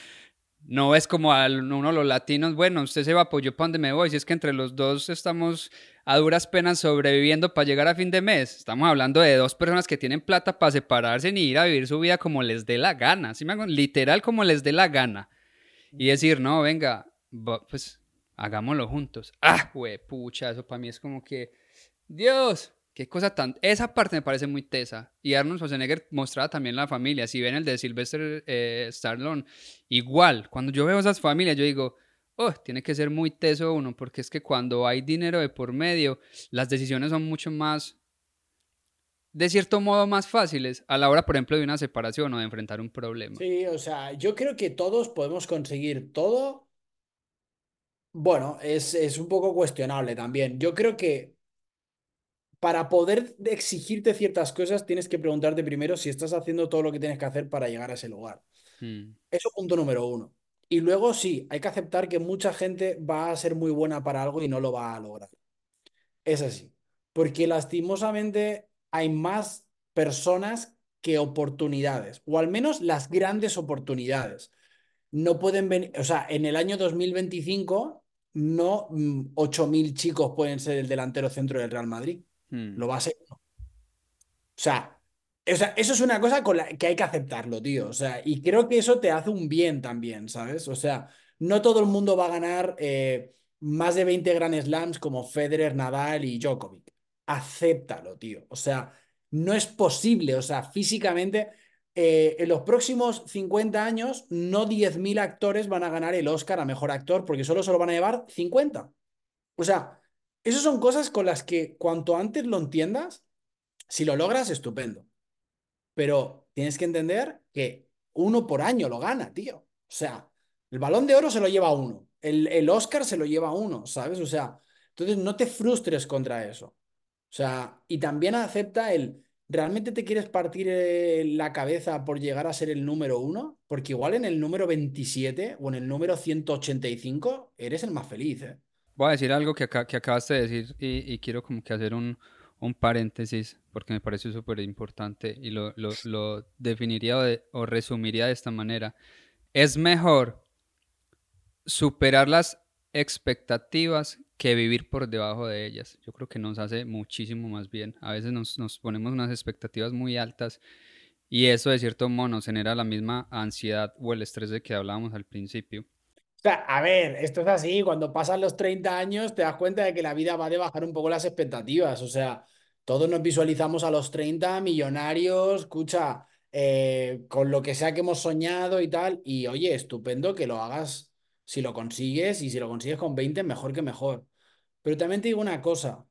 no es como a uno los latinos, bueno, usted se va, pues yo para dónde me voy. Si es que entre los dos estamos a duras penas sobreviviendo para llegar a fin de mes. Estamos hablando de dos personas que tienen plata para separarse ni ir a vivir su vida como les dé la gana. ¿Sí me? Literal como les dé la gana. Y decir, no, venga, pues hagámoslo juntos. Ah, güey, pucha, eso para mí es como que, Dios, Qué cosa tan... Esa parte me parece muy tesa. Y Arnold Schwarzenegger mostraba también la familia. Si ven el de Sylvester eh, Stallone, igual. Cuando yo veo esas familias, yo digo, oh, tiene que ser muy teso uno, porque es que cuando hay dinero de por medio, las decisiones son mucho más, de cierto modo, más fáciles a la hora, por ejemplo, de una separación o de enfrentar un problema. Sí, o sea, yo creo que todos podemos conseguir todo. Bueno, es, es un poco cuestionable también. Yo creo que para poder exigirte ciertas cosas, tienes que preguntarte primero si estás haciendo todo lo que tienes que hacer para llegar a ese lugar. Hmm. Eso punto número uno. Y luego sí, hay que aceptar que mucha gente va a ser muy buena para algo y no lo va a lograr. Es así. Porque lastimosamente hay más personas que oportunidades, o al menos las grandes oportunidades. No pueden venir, o sea, en el año 2025 no 8.000 mm, chicos pueden ser el delantero centro del Real Madrid. Hmm. Lo va a ser. O sea, eso es una cosa con la que hay que aceptarlo, tío. O sea, y creo que eso te hace un bien también, ¿sabes? O sea, no todo el mundo va a ganar eh, más de 20 Grand Slams como Federer, Nadal y Djokovic. Acéptalo, tío. O sea, no es posible. O sea, físicamente, eh, en los próximos 50 años, no 10.000 actores van a ganar el Oscar a mejor actor porque solo se lo van a llevar 50. O sea, Esas son cosas con las que cuanto antes lo entiendas, si lo logras, estupendo. Pero tienes que entender que uno por año lo gana, tío. O sea, el balón de oro se lo lleva uno, el, el Oscar se lo lleva uno, ¿sabes? O sea, entonces no te frustres contra eso. O sea, y también acepta el, ¿realmente te quieres partir eh, la cabeza por llegar a ser el número uno? Porque igual en el número 27 o en el número 185 eres el más feliz, ¿eh? Voy a decir algo que, acá, que acabaste de decir y, y quiero como que hacer un, paréntesis porque me parece súper importante y lo, definiría o, de, o resumiría de esta manera. Es mejor superar las expectativas que vivir por debajo de ellas. Yo creo que nos hace muchísimo más bien. A veces nos, nos, ponemos unas expectativas muy altas y eso de cierto modo nos genera la misma ansiedad o el estrés de que hablábamos al principio. Sea, a ver, esto es así, cuando pasan los 30 años te das cuenta de que la vida va de bajar un poco las expectativas, o sea, todos nos visualizamos a los 30 millonarios, escucha, eh, con lo que sea que hemos soñado y tal, y oye, estupendo que lo hagas si lo consigues y si lo consigues con 20, mejor que mejor. Pero también te digo una cosa,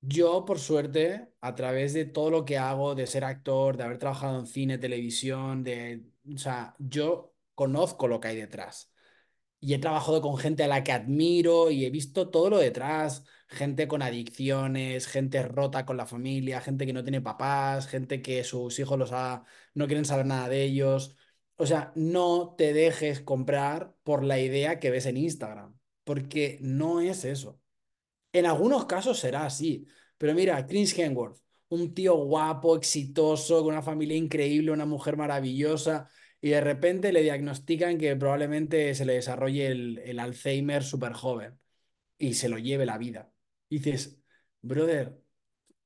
yo por suerte, a través de todo lo que hago, de ser actor, de haber trabajado en cine, televisión, de, o sea, yo conozco lo que hay detrás y he trabajado con gente a la que admiro y he visto todo lo detrás, gente con adicciones, gente rota con la familia, gente que no tiene papás, gente que sus hijos los ha, no quieren saber nada de ellos. O sea, no te dejes comprar por la idea que ves en Instagram, porque no es eso. En algunos casos será así, pero mira, Chris Hemsworth, un tío guapo, exitoso, con una familia increíble, una mujer maravillosa, y de repente le diagnostican que probablemente se le desarrolle el, el Alzheimer súper joven y se lo lleve la vida. Y dices, brother,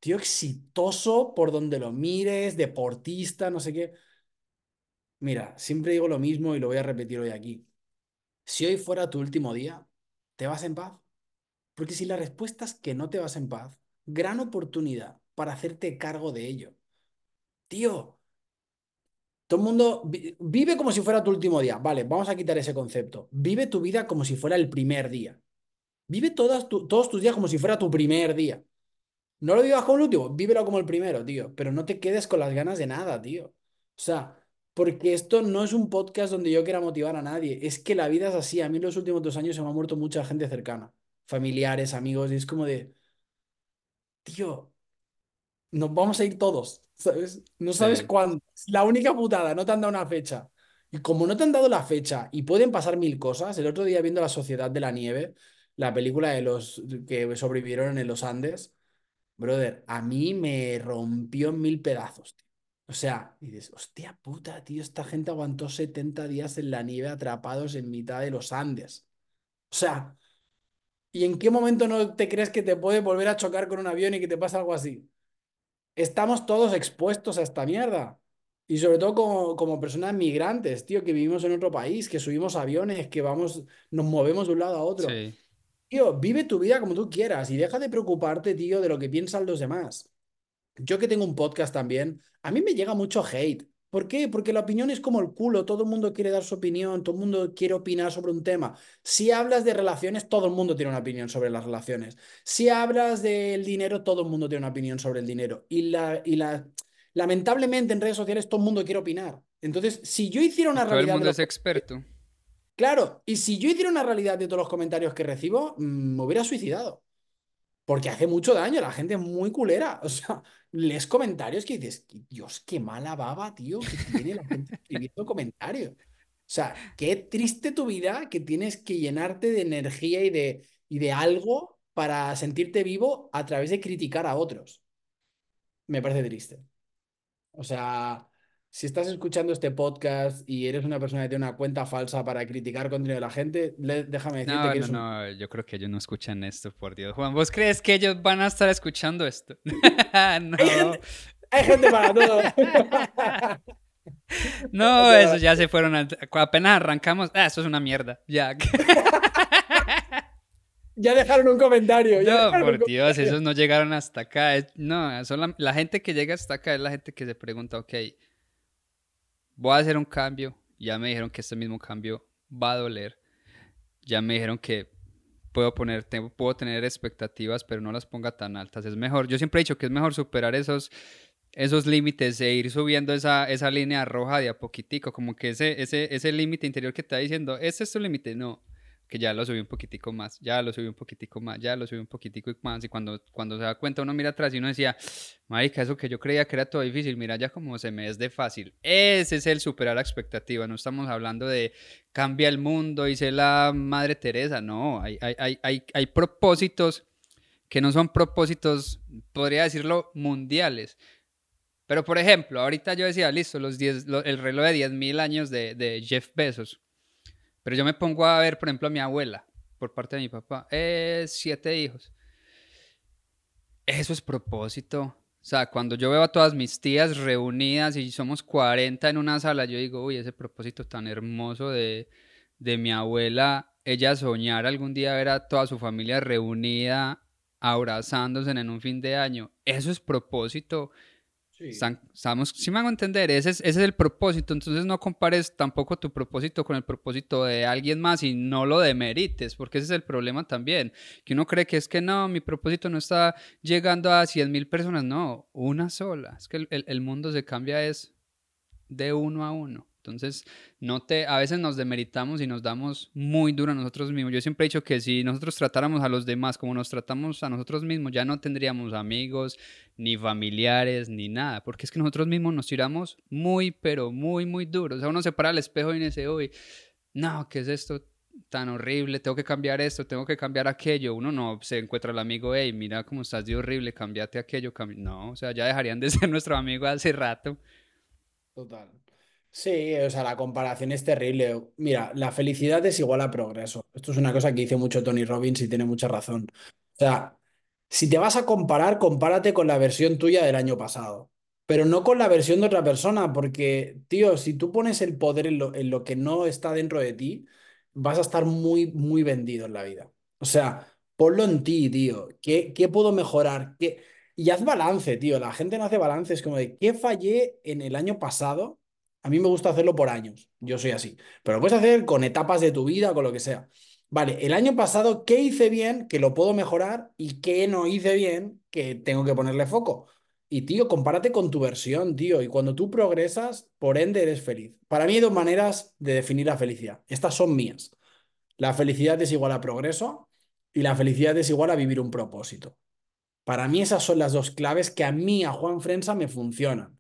tío exitoso por donde lo mires, deportista, no sé qué. Mira, siempre digo lo mismo y lo voy a repetir hoy aquí. Si hoy fuera tu último día, ¿te vas en paz? Porque si la respuesta es que no te vas en paz, gran oportunidad para hacerte cargo de ello. Tío, todo el mundo vive como si fuera tu último día. Vale, vamos a quitar ese concepto. Vive tu vida como si fuera el primer día. Vive todas todos tus días como si fuera tu primer día. No lo vivas como el último, vívelo como el primero, tío. Pero no te quedes con las ganas de nada, tío. O sea, porque esto no es un podcast donde yo quiera motivar a nadie. Es que la vida es así. A mí en los últimos dos años se me ha muerto mucha gente cercana. Familiares, amigos. Y es como de... Tío, nos vamos a ir todos, ¿sabes? No sabes Sí. cuándo. La única putada, no te han dado una fecha. Y como no te han dado la fecha y pueden pasar mil cosas, el otro día viendo La Sociedad de la Nieve, la película de los que sobrevivieron en los Andes, brother, a mí me rompió en mil pedazos, tío. O sea, dices, hostia puta, tío, esta gente aguantó 70 días en la nieve atrapados en mitad de los Andes. O sea, ¿y en qué momento no te crees que te puede volver a chocar con un avión y que te pasa algo así? Estamos todos expuestos a esta mierda. Y sobre todo como, como personas migrantes, tío, que vivimos en otro país, que subimos aviones, que vamos, nos movemos de un lado a otro. Sí. Tío, vive tu vida como tú quieras y deja de preocuparte, tío, de lo que piensan los demás. Yo que tengo un podcast también, a mí me llega mucho hate. ¿Por qué? Porque la opinión es como el culo, todo el mundo quiere dar su opinión, todo el mundo quiere opinar sobre un tema. Si hablas de relaciones, todo el mundo tiene una opinión sobre las relaciones. Si hablas del dinero, todo el mundo tiene una opinión sobre el dinero. Y, la, y la, lamentablemente en redes sociales todo el mundo quiere opinar. Entonces, si yo hiciera una Todo el realidad... mundo de es experto. Claro, y si yo hiciera una realidad de todos los comentarios que recibo, mm, me hubiera suicidado. Porque hace mucho daño, la gente es muy culera. O sea, lees comentarios que dices, Dios, qué mala baba, tío, que tiene la gente escribiendo comentarios. O sea, qué triste tu vida que tienes que llenarte de energía y de, y de algo para sentirte vivo a través de criticar a otros. Me parece triste. O sea, si estás escuchando este podcast y eres una persona que tiene una cuenta falsa para criticar contenido de la gente, le- déjame decirte No, que no, un... no, yo creo que ellos no escuchan esto, por Dios. Juan, ¿vos crees que ellos van a estar escuchando esto? no. Hay gente, hay gente para todo. No, eso ya se fueron. a- Apenas arrancamos. Ah, eso es una mierda. Ya. Ya dejaron un comentario. ya No, por Dios, comentario. esos no llegaron hasta acá. No, son la, la gente que llega hasta acá es la gente que se pregunta, ok, voy a hacer un cambio. Ya me dijeron que este mismo cambio va a doler. Ya me dijeron que puedo, poner, puedo tener expectativas, pero no las ponga tan altas. Es mejor, yo siempre he dicho que es mejor superar esos, esos límites e ir subiendo esa, esa línea roja de a poquitico, como que ese, ese, ese límite interior que está diciendo, ese es tu límite, no, que ya lo subí un poquitico más, ya lo subí un poquitico más, ya lo subí un poquitico más, y cuando, cuando se da cuenta uno mira atrás y uno decía, marica, eso que yo creía que era todo difícil, mira ya como se me es de fácil. Ese es el superar la expectativa, no estamos hablando de cambia el mundo, dice la Madre Teresa, no, hay, hay, hay, hay, propósitos que no son propósitos, podría decirlo, mundiales. Pero por ejemplo, ahorita yo decía, listo, los 10, el reloj de 10.000 años de, de Jeff Bezos pero yo me pongo a ver, por ejemplo, a mi abuela, por parte de mi papá, es siete hijos. Eso es propósito. O sea, cuando yo veo a todas mis tías reunidas y somos 40 en una sala, yo digo, uy, ese propósito tan hermoso de, de mi abuela, ella soñar algún día ver a toda su familia reunida, abrazándose en un fin de año. Eso es propósito Sí. Estamos, si me hago entender, ese es, ese es el propósito, entonces no compares tampoco tu propósito con el propósito de alguien más y no lo demerites, porque ese es el problema también, que uno cree que es que no, mi propósito no está llegando a 100 mil personas, no, una sola, es que el, el mundo se cambia es de uno a uno. Entonces, no te, a veces nos demeritamos y nos damos muy duro a nosotros mismos. Yo siempre he dicho que si nosotros tratáramos a los demás como nos tratamos a nosotros mismos, ya no tendríamos amigos, ni familiares, ni nada, porque es que nosotros mismos nos tiramos muy, pero muy, muy duro. O sea, uno se para al espejo y dice, uy, no, ¿qué es esto? tan horrible, tengo que cambiar esto, tengo que cambiar aquello. Uno no se encuentra el amigo, hey, mira cómo estás de horrible, cambiate aquello. No, o sea, ya dejarían de ser nuestro amigo hace rato. Total. Sí, o sea, la comparación es terrible. Mira, la felicidad es igual a progreso. Esto es una cosa que dice mucho Tony Robbins y tiene mucha razón. O sea, si te vas a comparar, compárate con la versión tuya del año pasado, pero no con la versión de otra persona, porque, tío, si tú pones el poder en lo, en lo que no está dentro de ti, vas a estar muy, muy vendido en la vida. O sea, ponlo en ti, tío. ¿Qué, qué puedo mejorar? ¿Qué... Y haz balance, tío. La gente no hace balance. Es como de, ¿qué fallé en el año pasado? A mí me gusta hacerlo por años. Yo soy así. Pero lo puedes hacer con etapas de tu vida, con lo que sea. Vale, el año pasado, ¿qué hice bien que lo puedo mejorar? ¿Y qué no hice bien que tengo que ponerle foco? Y tío, compárate con tu versión, tío. Y cuando tú progresas, por ende eres feliz. Para mí hay dos maneras de definir la felicidad. Estas son mías. La felicidad es igual a progreso y la felicidad es igual a vivir un propósito. Para mí esas son las dos claves que a mí, a Juan Frensa, me funcionan.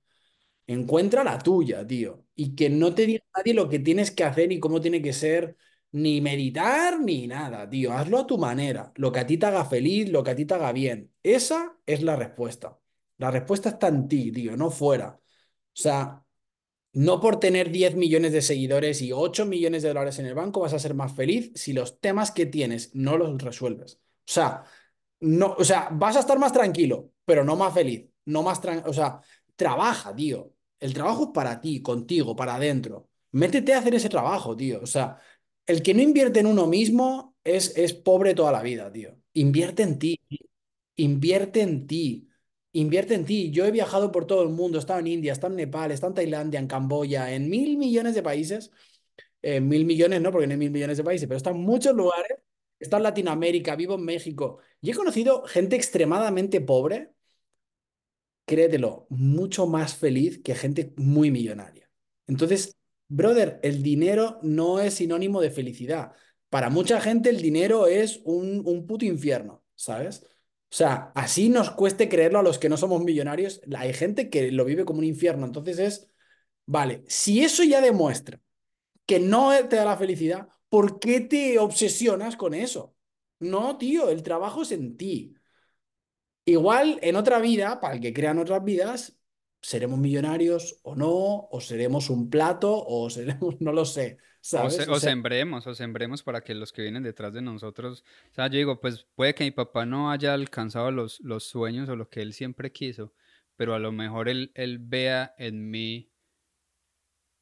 Encuentra la tuya, tío. Y que no te diga nadie lo que tienes que hacer y cómo tiene que ser, ni meditar, ni nada, tío. Hazlo a tu manera. Lo que a ti te haga feliz, lo que a ti te haga bien. Esa es la respuesta. La respuesta está en ti, tío, no fuera. O sea, no por tener 10 millones de seguidores y 8 millones de dólares en el banco vas a ser más feliz si los temas que tienes no los resuelves. O sea, no, o sea, vas a estar más tranquilo, pero no más feliz. No más, o sea, trabaja, tío. El trabajo es para ti, contigo, para adentro. Métete a hacer ese trabajo, tío. O sea, el que no invierte en uno mismo es, es pobre toda la vida, tío. Invierte en ti. Invierte en ti. Invierte en ti. Yo he viajado por todo el mundo. He estado en India, he estado en Nepal, he estado en Tailandia, en Camboya, en mil millones de países. En mil millones, no, porque no hay mil millones de países, pero he estado en muchos lugares. He estado en Latinoamérica, vivo en México. Y he conocido gente extremadamente pobre créetelo, mucho más feliz que gente muy millonaria. Entonces, brother, el dinero no es sinónimo de felicidad. Para mucha gente el dinero es un, un puto infierno, ¿sabes? O sea, así nos cueste creerlo a los que no somos millonarios. Hay gente que lo vive como un infierno. Entonces es, vale, si eso ya demuestra que no te da la felicidad, ¿por qué te obsesionas con eso? No, tío, el trabajo es en ti. Igual en otra vida, para el que crean otras vidas, seremos millonarios o no, o seremos un plato, o seremos, no lo sé. ¿sabes? O, sembremos, o sembremos para que los que vienen detrás de nosotros, o sea, yo digo, pues puede que mi papá no haya alcanzado los, los sueños o lo que él siempre quiso, pero a lo mejor él, él vea en mí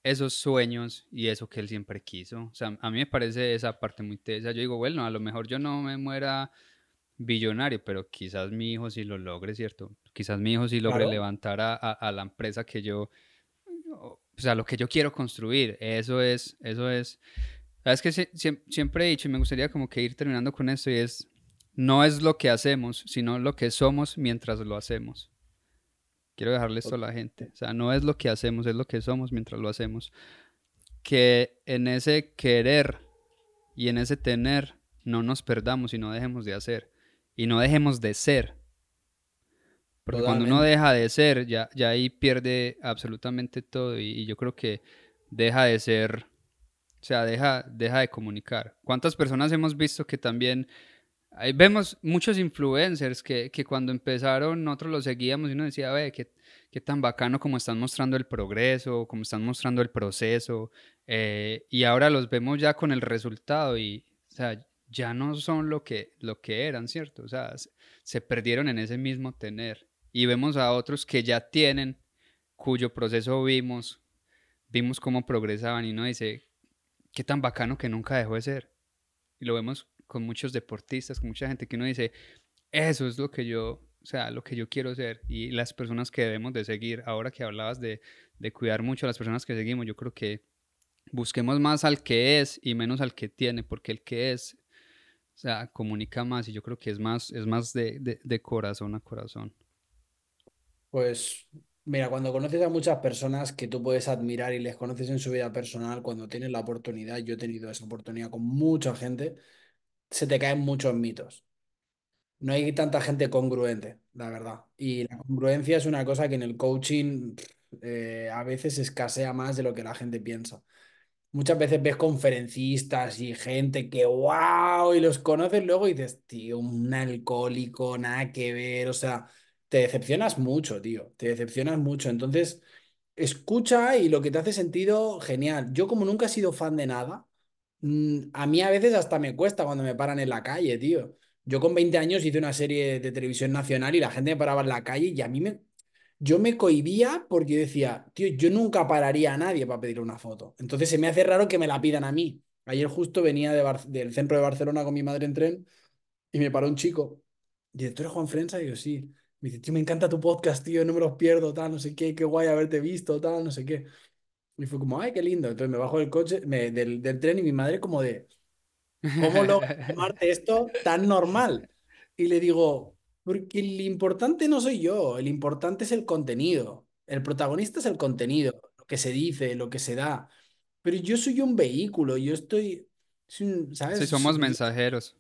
esos sueños y eso que él siempre quiso. O sea, a mí me parece esa parte muy tesa. Yo digo, bueno, a lo mejor yo no me muera billonario, pero quizás mi hijo sí lo logre, ¿cierto? Quizás mi hijo sí logre levantar a, la empresa que yo, o sea, lo que yo quiero construir. Eso es, eso es, Sabes que siempre he dicho y me gustaría como que ir terminando con esto y es, no es lo que hacemos, sino lo que somos mientras lo hacemos. Quiero dejarle esto a la gente. O sea, no es lo que hacemos, es lo que somos mientras lo hacemos. Que en ese querer y en ese tener no nos perdamos y no dejemos de hacer. Y no dejemos de ser. Porque cuando uno deja de ser, ya, ya ahí pierde absolutamente todo. Y, yo creo que deja de ser, o sea, deja, deja de comunicar. ¿Cuántas personas hemos visto que también Ahí vemos muchos influencers que, que, cuando empezaron nosotros los seguíamos y uno decía, ve, qué, qué tan bacano como están mostrando el progreso, como están mostrando el proceso, eh, y ahora los vemos ya con el resultado y, o sea, ya no son lo que, lo que eran, ¿cierto? O sea, se, perdieron en ese mismo tener. Y vemos a otros que ya tienen, cuyo proceso vimos, vimos cómo progresaban y uno dice, qué tan bacano que nunca dejó de ser. Y lo vemos con muchos deportistas, con mucha gente que uno dice, eso es lo que yo, o sea, lo que yo quiero ser y las personas que debemos de seguir. Ahora que hablabas de, de cuidar mucho a las personas que seguimos, yo creo que busquemos más al que es y menos al que tiene, porque el que es, o sea, comunica más y yo creo que es más, es más de, de, de corazón a corazón. Pues Mira, cuando conoces a muchas personas que tú puedes admirar y les conoces en su vida personal, cuando tienes la oportunidad, yo he tenido esa oportunidad con mucha gente, se te caen muchos mitos. No hay tanta gente congruente, la verdad. Y la congruencia es una cosa que en el coaching eh, a veces escasea más de lo que la gente piensa. Muchas veces ves conferencistas y gente que wow, y los conoces luego y dices, tío, un alcohólico, nada que ver, o sea, te decepcionas mucho, tío, te decepcionas mucho. Entonces, escucha y lo que te hace sentido, genial. Yo como nunca he sido fan de nada, Mm, a mí a veces hasta me cuesta cuando me paran en la calle, tío. Yo con 20 años hice una serie de televisión nacional y la gente me paraba en la calle y a mí me... Yo me cohibía porque decía, tío, yo nunca pararía a nadie para pedir una foto. Entonces se me hace raro que me la pidan a mí. Ayer justo venía del centro de Barcelona con mi madre en tren y me paró un chico. Y dice, ¿tú eres Juan Frensa? Y yo, sí. Me dice, tío, me encanta tu podcast, tío, no me los pierdo, tal, no sé qué, qué guay haberte visto, tal, no sé qué. Y fue como, ay, qué lindo. Entonces me bajo del coche, del, del, tren y mi madre como de, ¿cómo lo tomarte esto tan normal? Y le digo, porque el importante no soy yo, el importante es el contenido. El protagonista es el contenido, lo que se dice, lo que se da. Pero yo soy un vehículo, yo estoy, ¿sabes? Sí, somos mensajeros.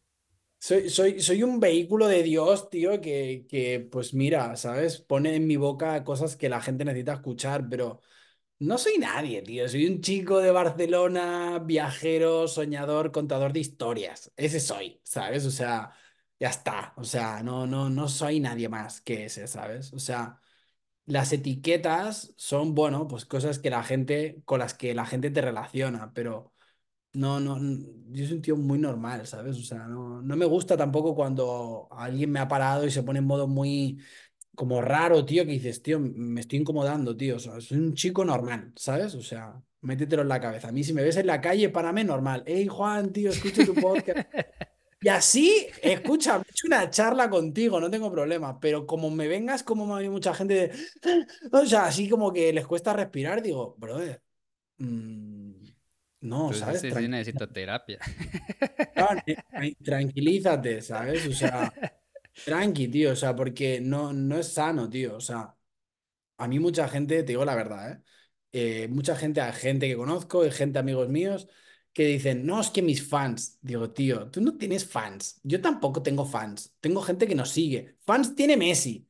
Soy, soy, soy un vehículo de Dios, tío, que, que, pues mira, ¿sabes? Pone en mi boca cosas que la gente necesita escuchar, pero no soy nadie, tío. Soy un chico de Barcelona, viajero, soñador, contador de historias. Ese soy, ¿sabes? O sea, ya está. O sea, no, no, no soy nadie más que ese, ¿sabes? O sea, las etiquetas son, bueno, pues cosas que la gente, con las que la gente te relaciona, pero no, no, yo soy un tío muy normal, ¿sabes? O sea, no, no me gusta tampoco cuando alguien me ha parado y se pone en modo muy como raro, tío, que dices, tío, me estoy incomodando, tío. O sea, soy un chico normal, ¿sabes? O sea, métetelo en la cabeza. A mí, si me ves en la calle, para mí normal. Hey, Juan, tío, escucho tu podcast. y así, escucha, he hecho una charla contigo, no tengo problema. Pero como me vengas, como me hay mucha gente, o sea, así como que les cuesta respirar, digo, brother. Mm, no, ¿sabes? Sí, sí, necesito terapia. tranquilízate, ¿sabes? O sea, Tranqui, tío, o sea, porque no, no es sano, tío. O sea, a mí mucha gente, te digo la verdad, ¿eh? eh mucha gente, gente que conozco, gente, amigos míos, que dicen, no, es que mis fans. Digo, tío, tú no tienes fans. Yo tampoco tengo fans. Tengo gente que nos sigue. Fans tiene Messi.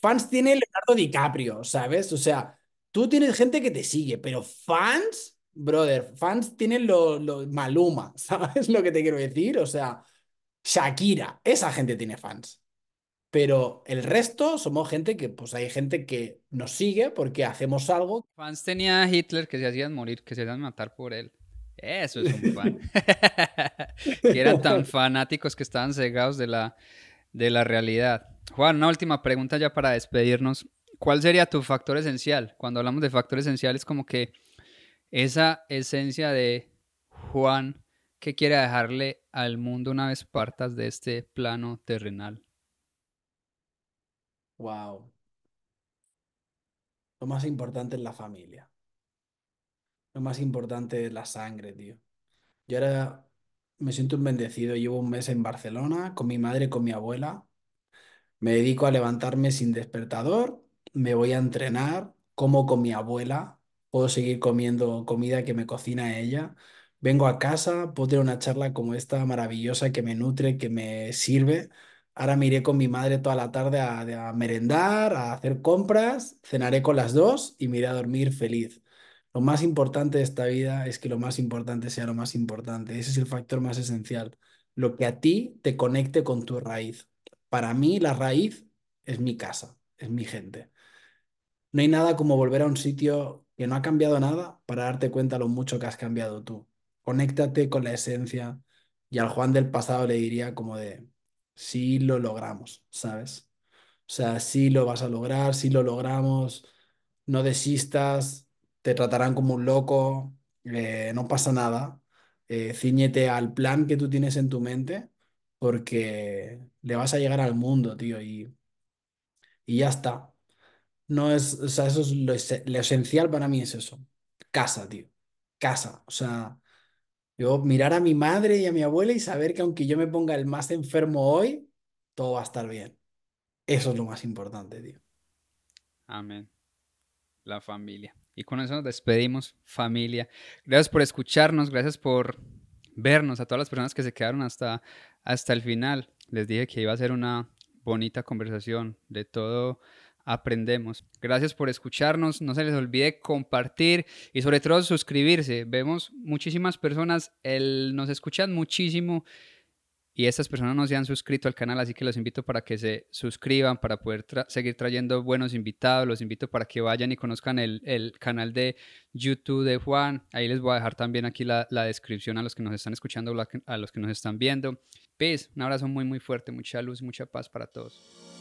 Fans tiene Leonardo DiCaprio, ¿sabes? O sea, tú tienes gente que te sigue, pero fans, brother, fans tienen lo, lo Maluma, ¿sabes lo que te quiero decir? O sea. Shakira, esa gente tiene fans. Pero el resto somos gente que, pues hay gente que nos sigue porque hacemos algo. Fans tenía Hitler que se hacían morir, que se hacían matar por él. Eso es un fan. que eran tan fanáticos que estaban cegados de la, de la realidad. Juan, una última pregunta ya para despedirnos. ¿Cuál sería tu factor esencial? Cuando hablamos de factor esencial es como que esa esencia de Juan ¿Qué quiere dejarle al mundo una vez partas de este plano terrenal? Wow. Lo más importante es la familia. Lo más importante es la sangre, tío. Yo ahora me siento un bendecido. Llevo un mes en Barcelona con mi madre con mi abuela. Me dedico a levantarme sin despertador, me voy a entrenar, como con mi abuela, puedo seguir comiendo comida que me cocina ella. Vengo a casa, puedo tener una charla como esta maravillosa que me nutre, que me sirve. Ahora me iré con mi madre toda la tarde a, a merendar, a hacer compras, cenaré con las dos y me iré a dormir feliz. Lo más importante de esta vida es que lo más importante sea lo más importante. Ese es el factor más esencial. Lo que a ti te conecte con tu raíz. Para mí la raíz es mi casa, es mi gente. No hay nada como volver a un sitio que no ha cambiado nada para darte cuenta lo mucho que has cambiado tú. Conéctate con la esencia y al Juan del pasado le diría como de, sí lo logramos, ¿sabes? O sea, sí lo vas a lograr, sí lo logramos, no desistas, te tratarán como un loco, eh, no pasa nada, eh, cíñete al plan que tú tienes en tu mente porque le vas a llegar al mundo, tío, y, y ya está. No es, o sea, eso es lo, ese- lo esencial para mí es eso. Casa, tío. Casa. O sea, yo mirar a mi madre y a mi abuela y saber que aunque yo me ponga el más enfermo hoy, todo va a estar bien. Eso es lo más importante, tío. Amén. La familia. Y con eso nos despedimos, familia. Gracias por escucharnos, gracias por vernos, a todas las personas que se quedaron hasta, hasta el final. Les dije que iba a ser una bonita conversación, de todo aprendemos. Gracias por escucharnos, no se les olvide compartir y sobre todo suscribirse. Vemos muchísimas personas, el, nos escuchan muchísimo y estas personas no se han suscrito al canal, así que los invito para que se suscriban, para poder seguir trayendo buenos invitados. Los invito para que vayan y conozcan el, el, canal de YouTube de Juan. Ahí les voy a dejar también aquí la, la descripción a los que nos están escuchando, a los que nos están viendo. Peace, un abrazo muy, muy fuerte, mucha luz, mucha paz para todos.